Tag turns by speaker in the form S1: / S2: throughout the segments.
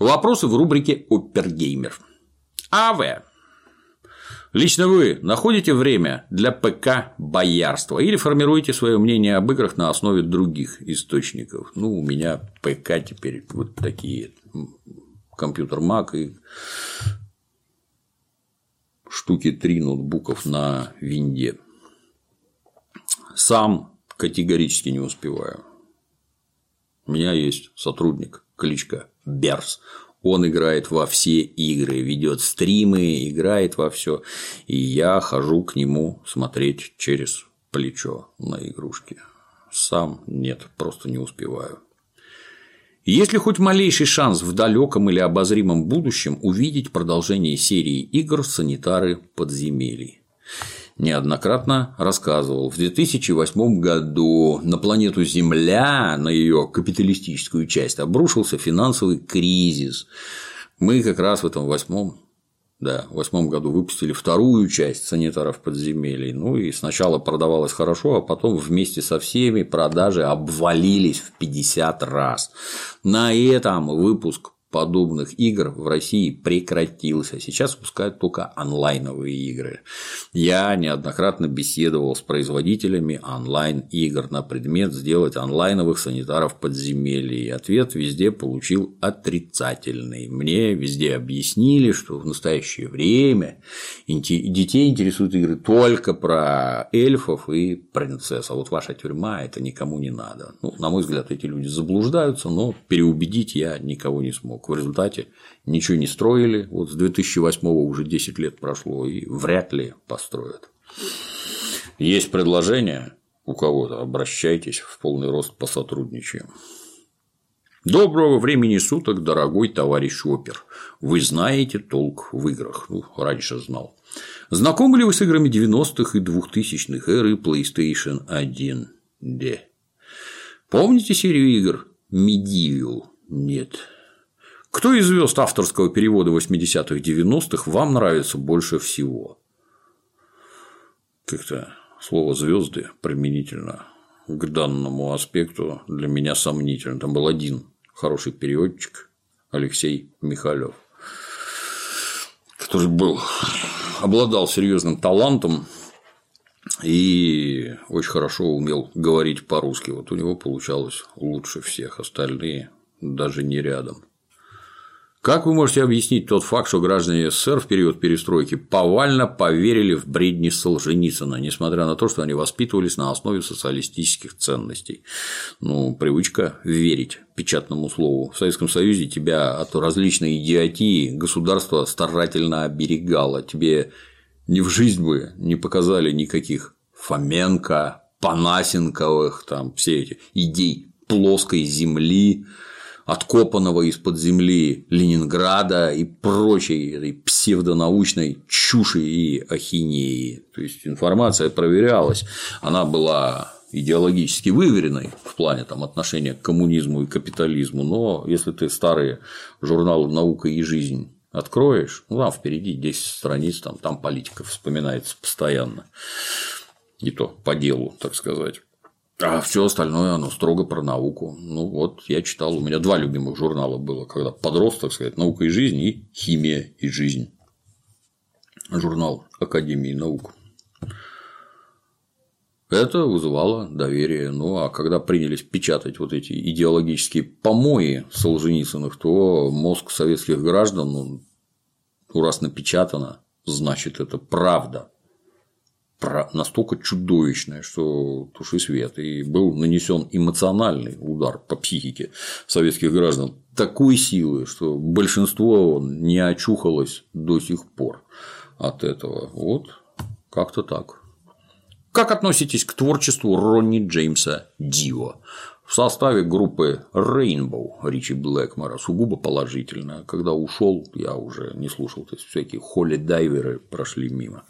S1: Вопросы в рубрике «Опергеймер». АВ. Лично вы находите время для ПК боярства или формируете свое мнение об играх на основе других источников? Ну, у меня ПК теперь вот такие компьютер Mac и штуки три ноутбуков на винде. Сам категорически не успеваю. У меня есть сотрудник, кличка Берс. Он играет во все игры, ведет стримы, играет во все. И я хожу к нему смотреть через плечо на игрушки. Сам нет, просто не успеваю. Есть ли хоть малейший шанс в далеком или обозримом будущем увидеть продолжение серии игр «Санитары подземелий»? Неоднократно рассказывал. В 2008 году на планету Земля, на ее капиталистическую часть, обрушился финансовый кризис. Мы как раз в этом восьмом да, в восьмом году выпустили вторую часть санитаров подземелий. Ну и сначала продавалось хорошо, а потом вместе со всеми продажи обвалились в 50 раз. На этом выпуск подобных игр в России прекратился. Сейчас пускают только онлайновые игры. Я неоднократно беседовал с производителями онлайн-игр на предмет сделать онлайновых санитаров подземелий. И ответ везде получил отрицательный. Мне везде объяснили, что в настоящее время детей интересуют игры только про эльфов и принцесс. А вот ваша тюрьма это никому не надо. Ну, на мой взгляд, эти люди заблуждаются, но переубедить я никого не смог. В результате ничего не строили. Вот с 2008 уже 10 лет прошло и вряд ли построят. Есть предложение у кого-то, обращайтесь в полный рост по сотрудничаем. Доброго времени суток, дорогой товарищ опер. Вы знаете толк в играх. Ну, раньше знал. Знакомы ли вы с играми 90-х и 2000-х эры PlayStation 1D? Помните серию игр Medieval? Нет. Кто из звезд авторского перевода 80-х 90-х вам нравится больше всего? Как-то слово звезды применительно к данному аспекту для меня сомнительно. Там был один хороший переводчик Алексей Михалев, который был обладал серьезным талантом и очень хорошо умел говорить по-русски. Вот у него получалось лучше всех, остальные даже не рядом. Как вы можете объяснить тот факт, что граждане СССР в период перестройки повально поверили в бредни Солженицына, несмотря на то, что они воспитывались на основе социалистических ценностей? Ну, привычка верить печатному слову. В Советском Союзе тебя от различной идиотии государство старательно оберегало. Тебе ни в жизнь бы не показали никаких Фоменко, Панасенковых, там все эти идей плоской земли, откопанного из-под земли Ленинграда и прочей этой псевдонаучной чуши и ахинеи. То есть информация проверялась, она была идеологически выверенной в плане там, отношения к коммунизму и капитализму, но если ты старые журналы «Наука и жизнь» откроешь, ну там впереди 10 страниц, там, там политика вспоминается постоянно. И то по делу, так сказать. А все остальное, оно строго про науку. Ну вот, я читал, у меня два любимых журнала было, когда подрос, так сказать, наука и жизнь и химия и жизнь. Журнал Академии наук. Это вызывало доверие. Ну а когда принялись печатать вот эти идеологические помои Солженицыных, то мозг советских граждан, ну, раз напечатано, значит это правда настолько чудовищное, что туши свет, и был нанесен эмоциональный удар по психике советских граждан такой силы, что большинство не очухалось до сих пор от этого. Вот как-то так. Как относитесь к творчеству Ронни Джеймса Дио? В составе группы Rainbow Ричи Блэкмора сугубо положительно. Когда ушел, я уже не слушал, то есть всякие холли-дайверы прошли мимо.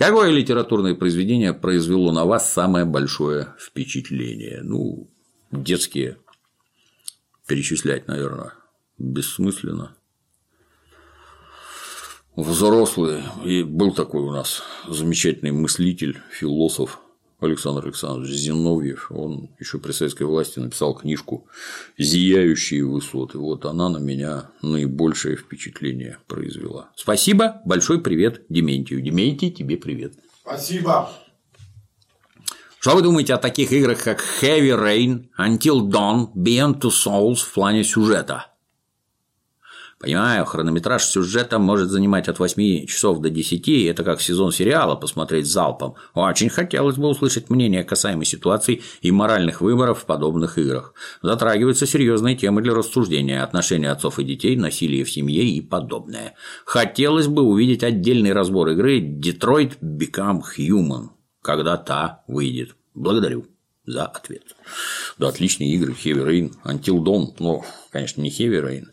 S1: Какое литературное произведение произвело на вас самое большое впечатление? Ну, детские перечислять, наверное, бессмысленно. Взрослые. И был такой у нас замечательный мыслитель, философ Александр Александрович Зиновьев, он еще при советской власти написал книжку «Зияющие высоты». Вот она на меня наибольшее впечатление произвела. Спасибо, большой привет Дементию. Дементий, тебе привет.
S2: Спасибо.
S1: Что вы думаете о таких играх, как Heavy Rain, Until Dawn, Beyond Two Souls в плане сюжета? Понимаю, хронометраж сюжета может занимать от 8 часов до 10, это как сезон сериала посмотреть залпом. Очень хотелось бы услышать мнение касаемо ситуаций и моральных выборов в подобных играх. Затрагиваются серьезные темы для рассуждения, отношения отцов и детей, насилие в семье и подобное. Хотелось бы увидеть отдельный разбор игры Detroit Become Human, когда та выйдет. Благодарю за ответ. Да, отличные игры, Heavy Rain, Until Dawn, но, конечно, не Heavy Rain.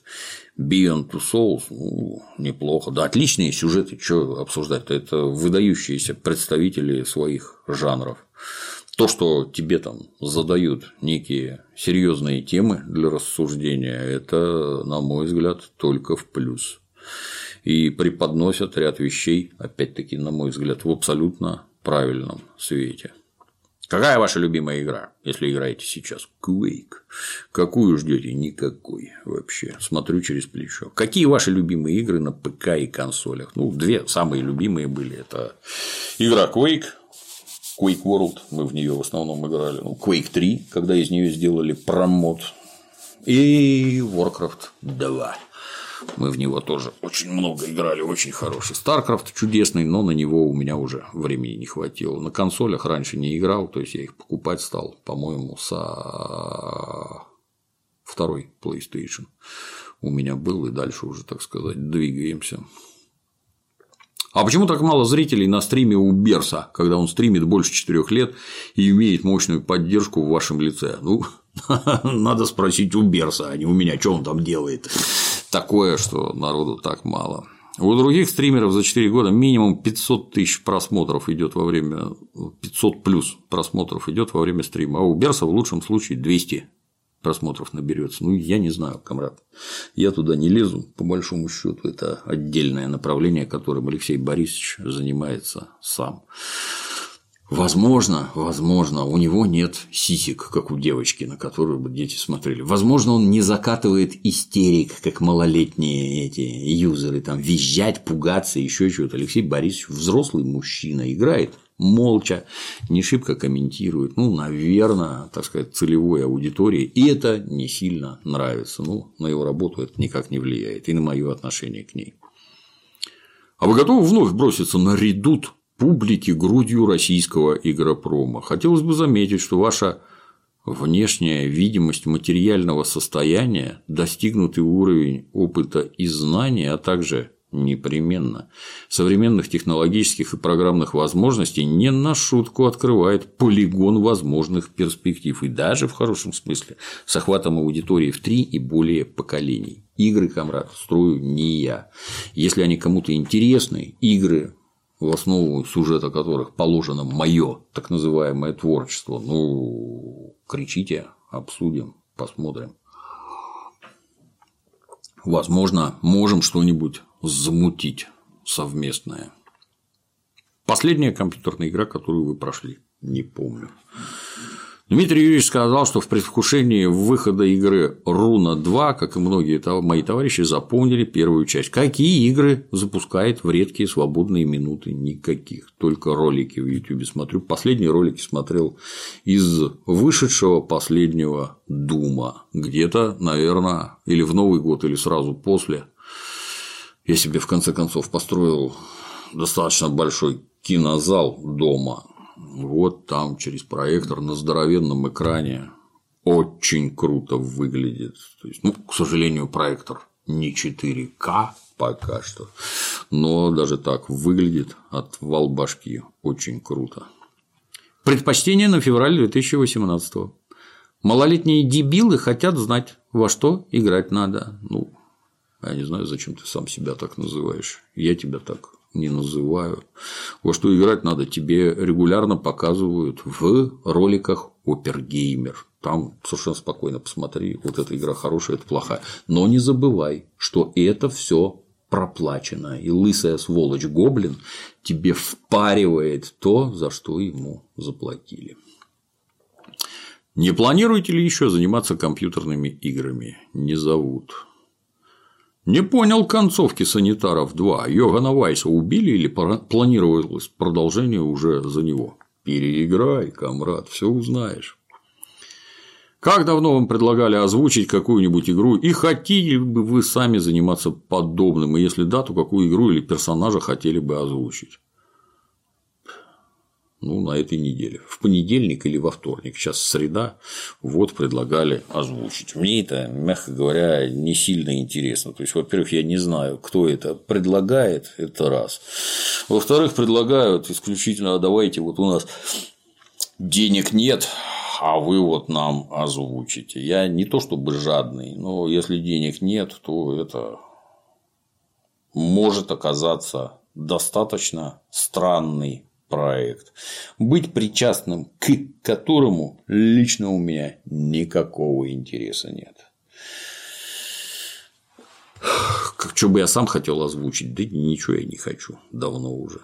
S1: Beyond Two Souls, ну, неплохо. Да, отличные сюжеты, что обсуждать-то, это выдающиеся представители своих жанров. То, что тебе там задают некие серьезные темы для рассуждения, это, на мой взгляд, только в плюс. И преподносят ряд вещей, опять-таки, на мой взгляд, в абсолютно правильном свете. Какая ваша любимая игра, если играете сейчас? Quake. Какую ждете? Никакой вообще. Смотрю через плечо. Какие ваши любимые игры на ПК и консолях? Ну, две самые любимые были. Это игра Quake, Quake World, мы в нее в основном играли. Ну, Quake 3, когда из нее сделали промод. И Warcraft 2. Мы в него тоже очень много играли, очень хороший. StarCraft чудесный, но на него у меня уже времени не хватило. На консолях раньше не играл, то есть я их покупать стал, по-моему, со второй PlayStation у меня был, и дальше уже, так сказать, двигаемся. А почему так мало зрителей на стриме у Берса, когда он стримит больше четырех лет и имеет мощную поддержку в вашем лице? Ну, надо спросить у Берса, а не у меня, что он там делает такое, что народу так мало. У других стримеров за 4 года минимум 500 тысяч просмотров идет во время 500 плюс просмотров идет во время стрима, а у Берса в лучшем случае 200 просмотров наберется. Ну, я не знаю, комрад. Я туда не лезу, по большому счету, это отдельное направление, которым Алексей Борисович занимается сам. Возможно, возможно, у него нет сисек, как у девочки, на которую бы дети смотрели. Возможно, он не закатывает истерик, как малолетние эти юзеры, там, визжать, пугаться, еще чего-то. Алексей Борисович взрослый мужчина, играет молча, не шибко комментирует, ну, наверное, так сказать, целевой аудитории, и это не сильно нравится. Ну, на его работу это никак не влияет, и на мое отношение к ней. А вы готовы вновь броситься на редут публики грудью российского игропрома. Хотелось бы заметить, что ваша внешняя видимость материального состояния, достигнутый уровень опыта и знания, а также непременно современных технологических и программных возможностей не на шутку открывает полигон возможных перспектив и даже в хорошем смысле с охватом аудитории в три и более поколений. Игры, комрад, строю не я. Если они кому-то интересны, игры в основу сюжета которых положено мое так называемое творчество, ну, кричите, обсудим, посмотрим. Возможно, можем что-нибудь замутить совместное. Последняя компьютерная игра, которую вы прошли, не помню. Дмитрий Юрьевич сказал, что в предвкушении выхода игры Руна 2, как и многие мои товарищи, запомнили первую часть. Какие игры запускает в редкие свободные минуты? Никаких. Только ролики в YouTube смотрю. Последние ролики смотрел из вышедшего последнего Дума. Где-то, наверное, или в Новый год, или сразу после. Я себе в конце концов построил достаточно большой кинозал дома вот там через проектор на здоровенном экране очень круто выглядит. То есть, ну, к сожалению, проектор не 4К пока что, но даже так выглядит от вал башки очень круто. Предпочтение на февраль 2018 -го. Малолетние дебилы хотят знать, во что играть надо. Ну, я не знаю, зачем ты сам себя так называешь. Я тебя так не называю. Во что играть надо, тебе регулярно показывают в роликах Опергеймер. Там совершенно спокойно посмотри, вот эта игра хорошая, это плохая. Но не забывай, что это все проплачено, и лысая сволочь гоблин тебе впаривает то, за что ему заплатили. Не планируете ли еще заниматься компьютерными играми? Не зовут. Не понял концовки санитаров 2. Йогана Вайса убили или планировалось продолжение уже за него? Переиграй, комрад, все узнаешь. Как давно вам предлагали озвучить какую-нибудь игру и хотели бы вы сами заниматься подобным, и если да, то какую игру или персонажа хотели бы озвучить? Ну, на этой неделе. В понедельник или во вторник. Сейчас среда. Вот предлагали озвучить. Мне это, мягко говоря, не сильно интересно. То есть, во-первых, я не знаю, кто это предлагает, это раз. Во-вторых, предлагают исключительно, «А давайте вот у нас денег нет, а вы вот нам озвучите. Я не то чтобы жадный, но если денег нет, то это может оказаться достаточно странный проект, быть причастным к которому лично у меня никакого интереса нет. Как что бы я сам хотел озвучить, да ничего я не хочу, давно уже.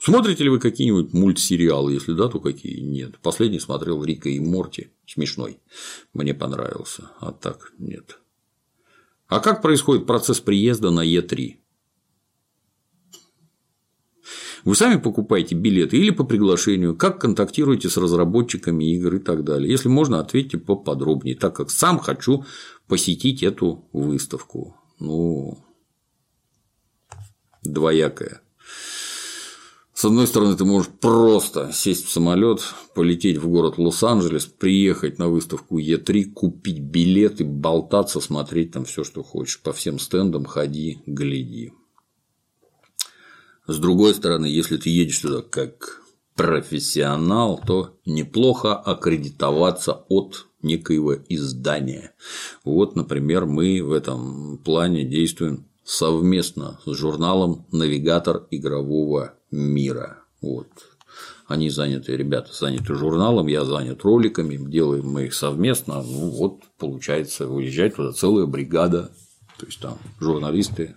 S1: Смотрите ли вы какие-нибудь мультсериалы? Если да, то какие? Нет. Последний смотрел Рика и Морти. Смешной. Мне понравился. А так нет. А как происходит процесс приезда на Е3? Вы сами покупаете билеты или по приглашению, как контактируете с разработчиками игр и так далее. Если можно, ответьте поподробнее, так как сам хочу посетить эту выставку. Ну, двоякая. С одной стороны, ты можешь просто сесть в самолет, полететь в город Лос-Анджелес, приехать на выставку Е3, купить билеты, болтаться, смотреть там все, что хочешь. По всем стендам ходи, гляди. С другой стороны, если ты едешь туда как профессионал, то неплохо аккредитоваться от некоего издания. Вот, например, мы в этом плане действуем совместно с журналом «Навигатор игрового мира». Вот. Они заняты, ребята заняты журналом, я занят роликами, делаем мы их совместно. Ну, вот, получается, выезжает туда целая бригада то есть там журналисты,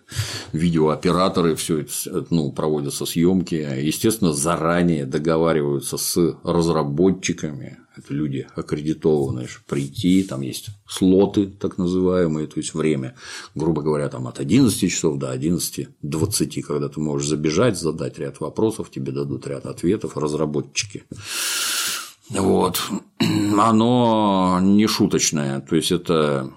S1: видеооператоры, все это ну, проводятся съемки, естественно, заранее договариваются с разработчиками, это люди аккредитованные, прийти, там есть слоты так называемые, то есть время, грубо говоря, там от 11 часов до 11-20, когда ты можешь забежать, задать ряд вопросов, тебе дадут ряд ответов разработчики. Вот. Оно не шуточное, то есть это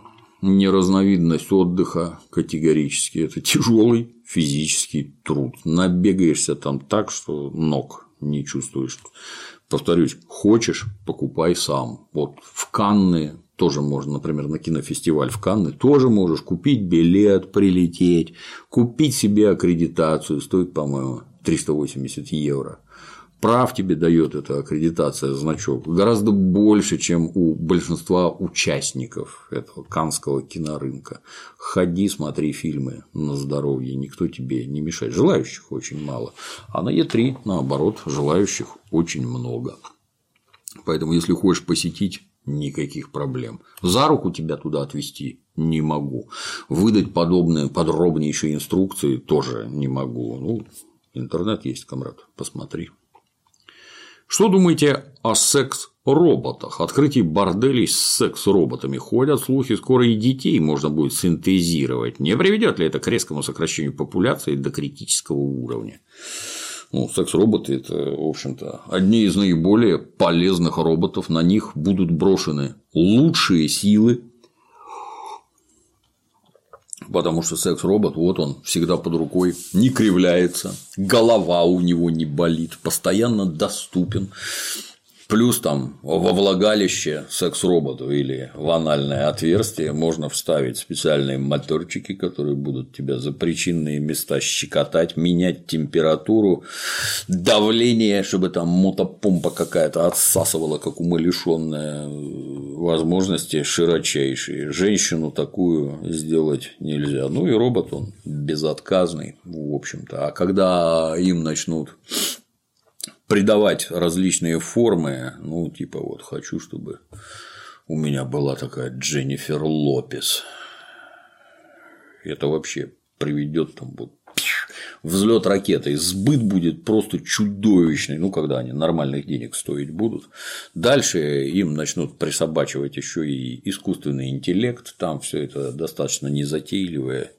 S1: не разновидность отдыха категорически. Это тяжелый физический труд. Набегаешься там так, что ног не чувствуешь. Повторюсь, хочешь, покупай сам. Вот в Канны тоже можно, например, на кинофестиваль в Канны тоже можешь купить билет, прилететь, купить себе аккредитацию, стоит, по-моему, 380 евро прав тебе дает эта аккредитация, значок, гораздо больше, чем у большинства участников этого канского кинорынка. Ходи, смотри фильмы на здоровье, никто тебе не мешает. Желающих очень мало. А на Е3, наоборот, желающих очень много. Поэтому, если хочешь посетить, никаких проблем. За руку тебя туда отвезти не могу. Выдать подобные подробнейшие инструкции тоже не могу. Ну, интернет есть, комрад, посмотри. Что думаете о секс-роботах? Открытие борделей с секс-роботами. Ходят слухи, скоро и детей можно будет синтезировать. Не приведет ли это к резкому сокращению популяции до критического уровня? Ну, секс-роботы – это, в общем-то, одни из наиболее полезных роботов. На них будут брошены лучшие силы Потому что секс-робот, вот он, всегда под рукой, не кривляется, голова у него не болит, постоянно доступен. Плюс там во влагалище секс-роботу или в анальное отверстие можно вставить специальные моторчики, которые будут тебя за причинные места щекотать, менять температуру, давление, чтобы там мотопомпа какая-то отсасывала, как умалишенная возможности широчайшие. Женщину такую сделать нельзя. Ну и робот он безотказный, в общем-то. А когда им начнут придавать различные формы, ну, типа вот хочу, чтобы у меня была такая Дженнифер Лопес. Это вообще приведет там вот взлет ракеты, сбыт будет просто чудовищный, ну, когда они нормальных денег стоить будут. Дальше им начнут присобачивать еще и искусственный интеллект, там все это достаточно незатейливое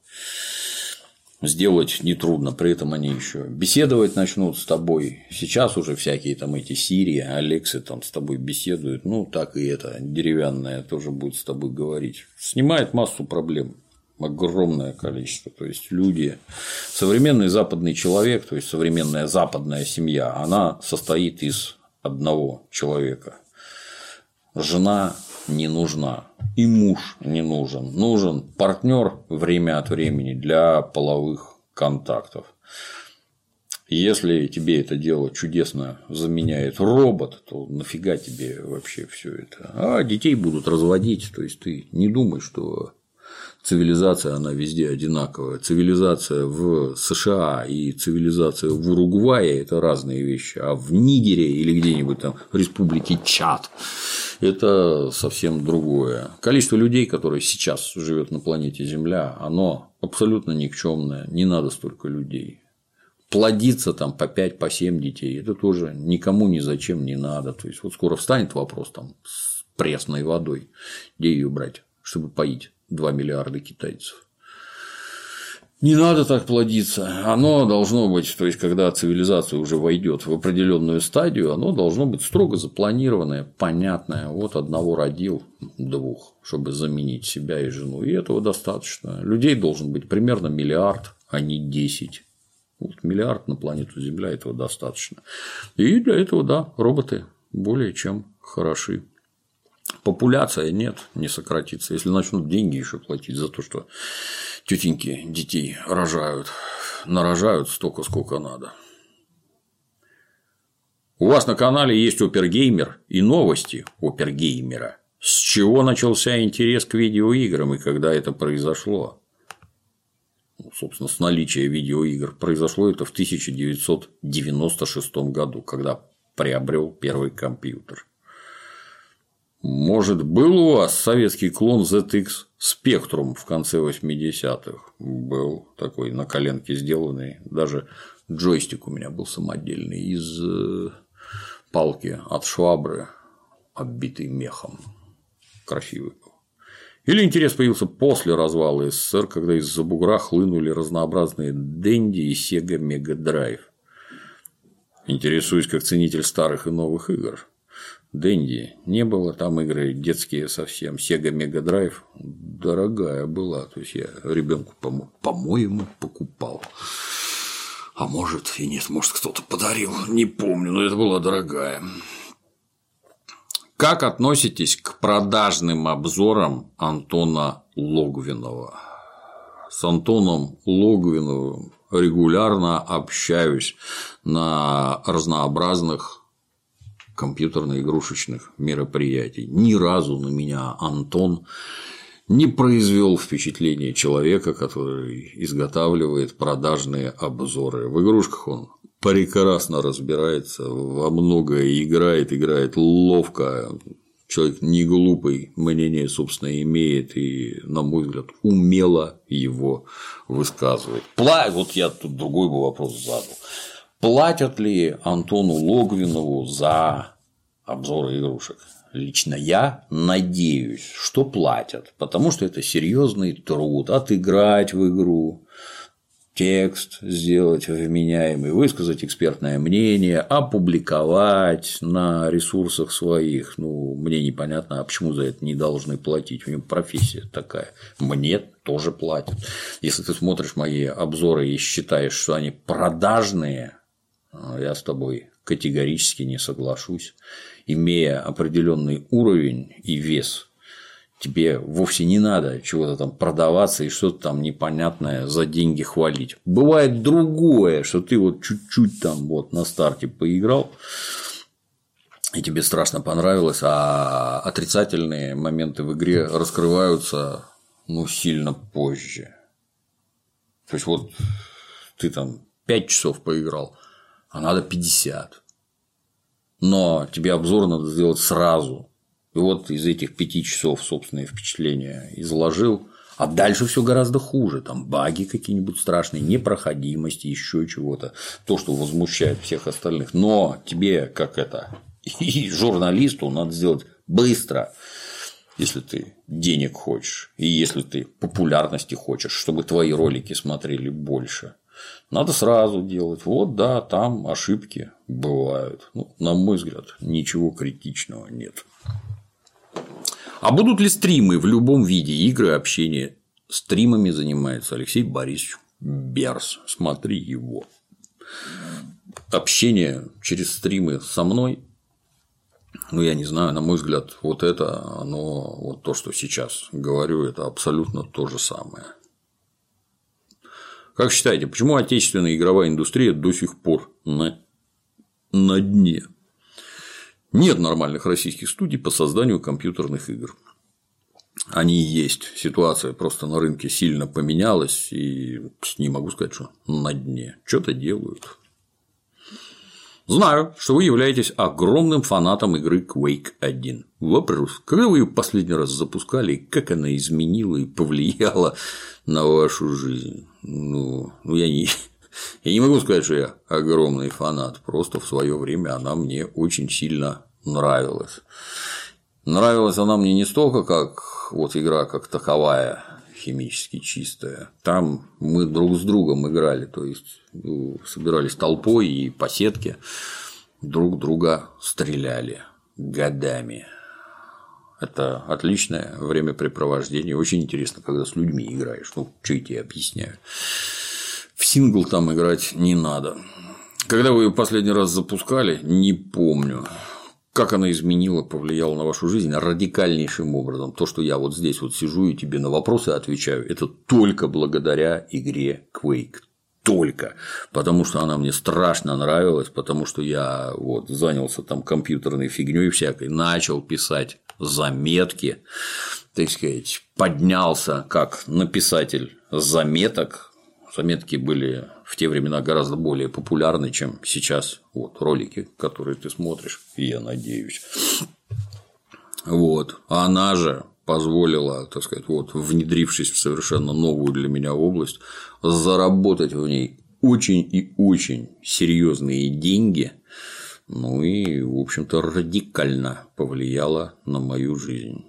S1: сделать нетрудно, при этом они еще беседовать начнут с тобой. Сейчас уже всякие там эти Сирии, Алексы там с тобой беседуют, ну так и это деревянное тоже будет с тобой говорить. Снимает массу проблем огромное количество. То есть люди, современный западный человек, то есть современная западная семья, она состоит из одного человека. Жена не нужна, и муж не нужен. Нужен партнер время от времени для половых контактов. Если тебе это дело чудесно заменяет робот, то нафига тебе вообще все это? А детей будут разводить, то есть ты не думай, что цивилизация, она везде одинаковая. Цивилизация в США и цивилизация в Уругвае – это разные вещи, а в Нигере или где-нибудь там в республике Чад – это совсем другое. Количество людей, которые сейчас живет на планете Земля, оно абсолютно никчемное, не надо столько людей. Плодиться там по 5, по 7 детей, это тоже никому ни зачем не надо. То есть, вот скоро встанет вопрос там с пресной водой, где ее брать, чтобы поить 2 миллиарда китайцев. Не надо так плодиться. Оно должно быть, то есть, когда цивилизация уже войдет в определенную стадию, оно должно быть строго запланированное, понятное. Вот одного родил, двух, чтобы заменить себя и жену. И этого достаточно. Людей должен быть примерно миллиард, а не 10. Вот миллиард на планету Земля этого достаточно. И для этого, да, роботы более чем хороши популяция нет, не сократится. Если начнут деньги еще платить за то, что тетеньки детей рожают, нарожают столько, сколько надо. У вас на канале есть Опергеймер и новости Опергеймера. С чего начался интерес к видеоиграм и когда это произошло? Ну, собственно, с наличия видеоигр. Произошло это в 1996 году, когда приобрел первый компьютер. Может, был у вас советский клон ZX Spectrum в конце 80-х? Был такой на коленке сделанный. Даже джойстик у меня был самодельный из э, палки от швабры, оббитый мехом. Красивый был. Или интерес появился после развала СССР, когда из-за бугра хлынули разнообразные Денди и Sega Mega Drive. Интересуюсь как ценитель старых и новых игр. Дэнди не было, там игры детские совсем. Sega Mega Drive дорогая была. То есть я ребенку, по-моему, покупал. А может и нет, может кто-то подарил, не помню, но это была дорогая. Как относитесь к продажным обзорам Антона Логвинова? С Антоном Логвиновым регулярно общаюсь на разнообразных компьютерно-игрушечных мероприятий. Ни разу на меня Антон не произвел впечатление человека, который изготавливает продажные обзоры. В игрушках он прекрасно разбирается, во многое играет, играет ловко. Человек не глупый, мнение, собственно, имеет и, на мой взгляд, умело его высказывает. Пла... Вот я тут другой бы вопрос задал. Платят ли Антону Логвинову за обзоры игрушек? Лично я надеюсь, что платят, потому что это серьезный труд отыграть в игру, текст сделать вменяемый, высказать экспертное мнение, опубликовать на ресурсах своих. Ну, мне непонятно, а почему за это не должны платить? У него профессия такая. Мне тоже платят. Если ты смотришь мои обзоры и считаешь, что они продажные, я с тобой категорически не соглашусь. Имея определенный уровень и вес, тебе вовсе не надо чего-то там продаваться и что-то там непонятное за деньги хвалить. Бывает другое, что ты вот чуть-чуть там вот на старте поиграл, и тебе страшно понравилось, а отрицательные моменты в игре раскрываются ну, сильно позже. То есть вот ты там 5 часов поиграл, а надо 50. Но тебе обзор надо сделать сразу. И вот из этих пяти часов собственные впечатления изложил, А дальше все гораздо хуже. Там баги какие-нибудь страшные, непроходимости, еще чего-то. То, что возмущает всех остальных. Но тебе, как это, и журналисту надо сделать быстро, если ты денег хочешь, и если ты популярности хочешь, чтобы твои ролики смотрели больше. Надо сразу делать. Вот, да, там ошибки бывают. Ну, на мой взгляд, ничего критичного нет. А будут ли стримы в любом виде игры, общения? Стримами занимается Алексей Борисович Берс. Смотри его. Общение через стримы со мной ну, я не знаю, на мой взгляд, вот это, оно, вот то, что сейчас говорю, это абсолютно то же самое. Как считаете, почему отечественная игровая индустрия до сих пор на, на дне? Нет нормальных российских студий по созданию компьютерных игр. Они есть. Ситуация просто на рынке сильно поменялась, и не могу сказать, что на дне. Что-то делают. Знаю, что вы являетесь огромным фанатом игры Quake 1. Вопрос, когда вы ее последний раз запускали, и как она изменила и повлияла на вашу жизнь? Ну, ну я не, я не могу сказать, что я огромный фанат, просто в свое время она мне очень сильно нравилась. Нравилась она мне не столько как вот игра как таковая, химически чистая. Там мы друг с другом играли, то есть ну, собирались толпой и по сетке друг друга стреляли годами. Это отличное времяпрепровождение. Очень интересно, когда с людьми играешь. Ну, что я тебе объясняю. В сингл там играть не надо. Когда вы ее последний раз запускали, не помню. Как она изменила, повлияла на вашу жизнь радикальнейшим образом. То, что я вот здесь вот сижу и тебе на вопросы отвечаю, это только благодаря игре Quake. Только. Потому что она мне страшно нравилась, потому что я вот занялся там компьютерной фигней всякой, начал писать заметки, так сказать, поднялся как написатель заметок. Заметки были в те времена гораздо более популярны, чем сейчас вот, ролики, которые ты смотришь, я надеюсь. Вот. А она же позволила, так сказать, вот, внедрившись в совершенно новую для меня область, заработать в ней очень и очень серьезные деньги, ну и, в общем-то, радикально повлияла на мою жизнь.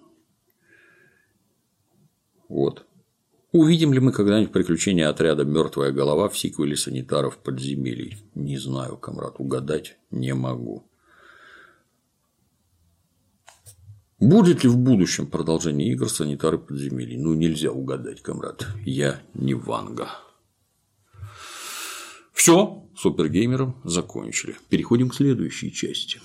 S1: Вот. Увидим ли мы когда-нибудь приключения отряда Мертвая голова в сиквеле санитаров подземелий? Не знаю, комрад, угадать не могу. Будет ли в будущем продолжение игр санитары подземелий? Ну, нельзя угадать, комрад. Я не Ванга. Все, супергеймером закончили. Переходим к следующей части.